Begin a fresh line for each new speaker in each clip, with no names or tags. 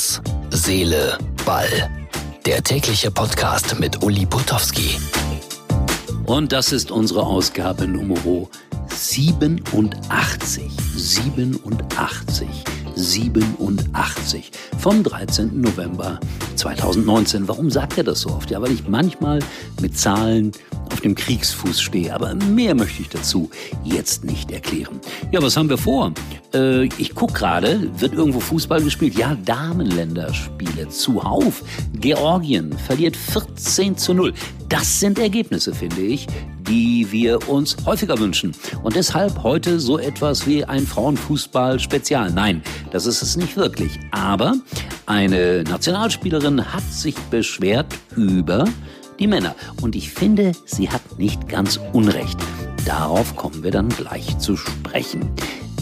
Herz, Seele, Ball. Der tägliche Podcast mit Uli Putowski.
Und das ist unsere Ausgabe Nummer 87. 87. 87 vom 13. November 2019. Warum sagt er das so oft? Ja, weil ich manchmal mit Zahlen dem Kriegsfuß stehe. Aber mehr möchte ich dazu jetzt nicht erklären. Ja, was haben wir vor? Äh, ich gucke gerade, wird irgendwo Fußball gespielt? Ja, Damenländerspiele zuhauf. Georgien verliert 14 zu 0. Das sind Ergebnisse, finde ich, die wir uns häufiger wünschen. Und deshalb heute so etwas wie ein Frauenfußball-Spezial. Nein, das ist es nicht wirklich. Aber eine Nationalspielerin hat sich beschwert über die Männer. Und ich finde, sie hat nicht ganz Unrecht. Darauf kommen wir dann gleich zu sprechen.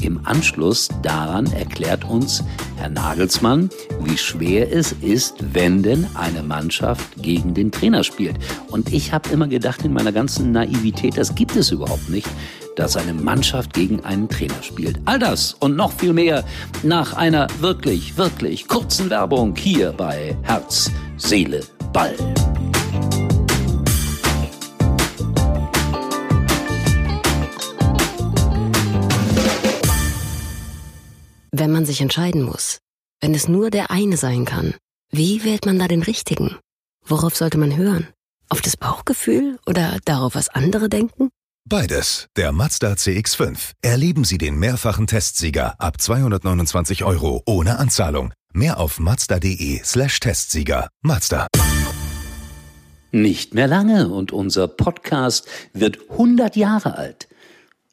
Im Anschluss daran erklärt uns Herr Nagelsmann, wie schwer es ist, wenn denn eine Mannschaft gegen den Trainer spielt. Und ich habe immer gedacht in meiner ganzen Naivität, das gibt es überhaupt nicht, dass eine Mannschaft gegen einen Trainer spielt. All das und noch viel mehr nach einer wirklich, wirklich kurzen Werbung hier bei Herz, Seele, Ball.
Wenn man sich entscheiden muss, wenn es nur der eine sein kann, wie wählt man da den richtigen? Worauf sollte man hören? Auf das Bauchgefühl oder darauf, was andere denken?
Beides. Der Mazda CX5. Erleben Sie den mehrfachen Testsieger ab 229 Euro ohne Anzahlung. Mehr auf mazda.de slash Testsieger. Mazda.
Nicht mehr lange und unser Podcast wird 100 Jahre alt.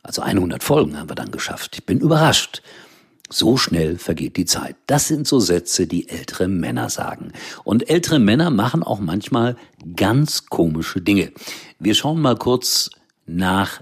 Also 100 Folgen haben wir dann geschafft. Ich bin überrascht. So schnell vergeht die Zeit. Das sind so Sätze, die ältere Männer sagen. Und ältere Männer machen auch manchmal ganz komische Dinge. Wir schauen mal kurz nach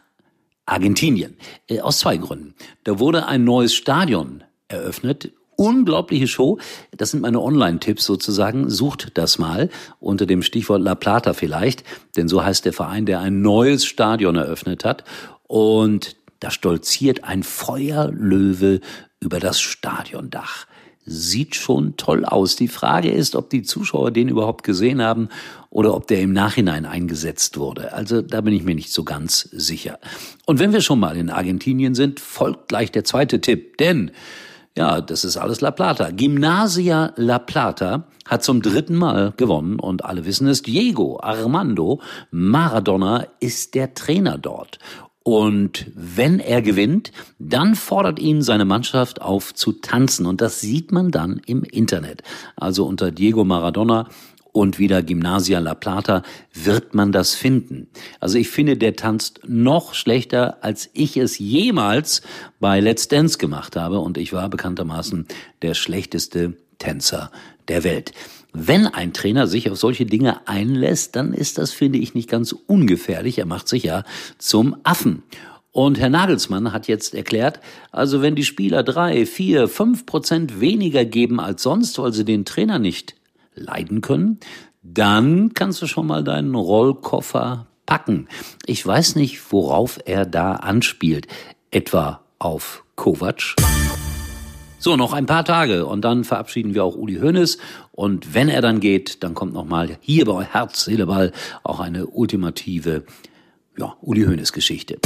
Argentinien. Äh, aus zwei Gründen. Da wurde ein neues Stadion eröffnet. Unglaubliche Show. Das sind meine Online-Tipps sozusagen. Sucht das mal unter dem Stichwort La Plata vielleicht. Denn so heißt der Verein, der ein neues Stadion eröffnet hat. Und da stolziert ein Feuerlöwe über das Stadiondach. Sieht schon toll aus. Die Frage ist, ob die Zuschauer den überhaupt gesehen haben oder ob der im Nachhinein eingesetzt wurde. Also da bin ich mir nicht so ganz sicher. Und wenn wir schon mal in Argentinien sind, folgt gleich der zweite Tipp. Denn, ja, das ist alles La Plata. Gymnasia La Plata hat zum dritten Mal gewonnen und alle wissen es, Diego Armando Maradona ist der Trainer dort. Und wenn er gewinnt, dann fordert ihn seine Mannschaft auf zu tanzen. Und das sieht man dann im Internet. Also unter Diego Maradona und wieder Gymnasia La Plata wird man das finden. Also ich finde, der tanzt noch schlechter, als ich es jemals bei Let's Dance gemacht habe. Und ich war bekanntermaßen der schlechteste Tänzer der Welt. Wenn ein Trainer sich auf solche Dinge einlässt, dann ist das, finde ich, nicht ganz ungefährlich. Er macht sich ja zum Affen. Und Herr Nagelsmann hat jetzt erklärt, also wenn die Spieler drei, vier, fünf Prozent weniger geben als sonst, weil sie den Trainer nicht leiden können, dann kannst du schon mal deinen Rollkoffer packen. Ich weiß nicht, worauf er da anspielt. Etwa auf Kovac? So, noch ein paar Tage und dann verabschieden wir auch Uli Hoeneß. Und wenn er dann geht, dann kommt nochmal hier bei Herz, Seele, Ball auch eine ultimative, ja, Uli Hoeneß Geschichte.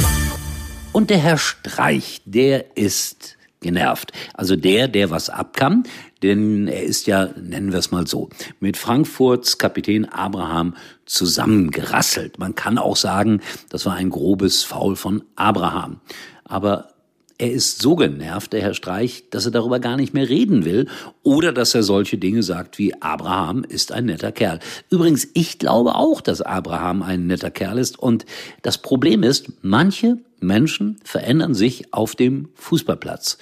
Und der Herr Streich, der ist genervt. Also der, der was abkam, denn er ist ja, nennen wir es mal so, mit Frankfurts Kapitän Abraham zusammengerasselt. Man kann auch sagen, das war ein grobes Foul von Abraham. Aber er ist so genervt, der Herr Streich, dass er darüber gar nicht mehr reden will oder dass er solche Dinge sagt wie Abraham ist ein netter Kerl. Übrigens, ich glaube auch, dass Abraham ein netter Kerl ist und das Problem ist, manche Menschen verändern sich auf dem Fußballplatz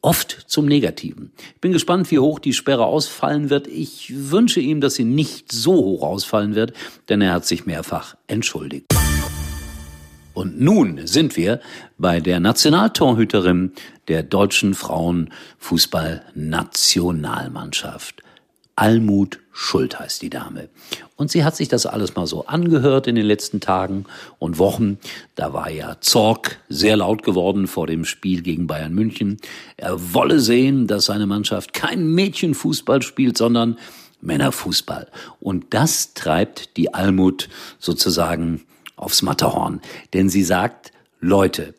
oft zum Negativen. Ich bin gespannt, wie hoch die Sperre ausfallen wird. Ich wünsche ihm, dass sie nicht so hoch ausfallen wird, denn er hat sich mehrfach entschuldigt. Und nun sind wir bei der Nationaltorhüterin der deutschen Frauenfußballnationalmannschaft. Almut Schuld heißt die Dame. Und sie hat sich das alles mal so angehört in den letzten Tagen und Wochen. Da war ja Zorg sehr laut geworden vor dem Spiel gegen Bayern München. Er wolle sehen, dass seine Mannschaft kein Mädchenfußball spielt, sondern Männerfußball. Und das treibt die Almut sozusagen aufs Matterhorn. Denn sie sagt, Leute,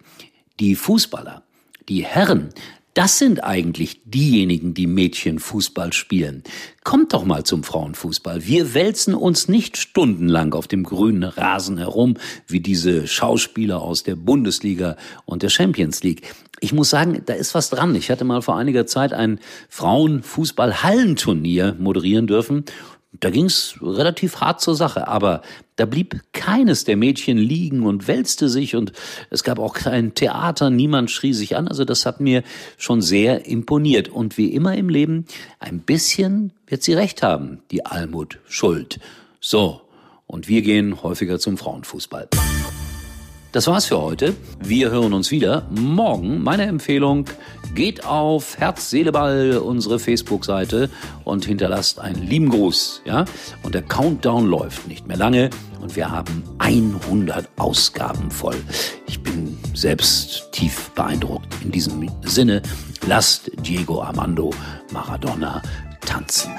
die Fußballer, die Herren, das sind eigentlich diejenigen, die Mädchenfußball spielen. Kommt doch mal zum Frauenfußball. Wir wälzen uns nicht stundenlang auf dem grünen Rasen herum, wie diese Schauspieler aus der Bundesliga und der Champions League. Ich muss sagen, da ist was dran. Ich hatte mal vor einiger Zeit ein Frauenfußball-Hallenturnier moderieren dürfen da ging's relativ hart zur Sache, aber da blieb keines der Mädchen liegen und wälzte sich und es gab auch kein Theater, niemand schrie sich an. Also das hat mir schon sehr imponiert. Und wie immer im Leben, ein bisschen wird sie recht haben, die Almut Schuld. So, und wir gehen häufiger zum Frauenfußball. Das war's für heute. Wir hören uns wieder morgen. Meine Empfehlung, geht auf Herz, Seele, Ball, unsere Facebook-Seite und hinterlasst einen lieben Gruß. Ja? Und der Countdown läuft nicht mehr lange und wir haben 100 Ausgaben voll. Ich bin selbst tief beeindruckt. In diesem Sinne, lasst Diego Armando Maradona tanzen.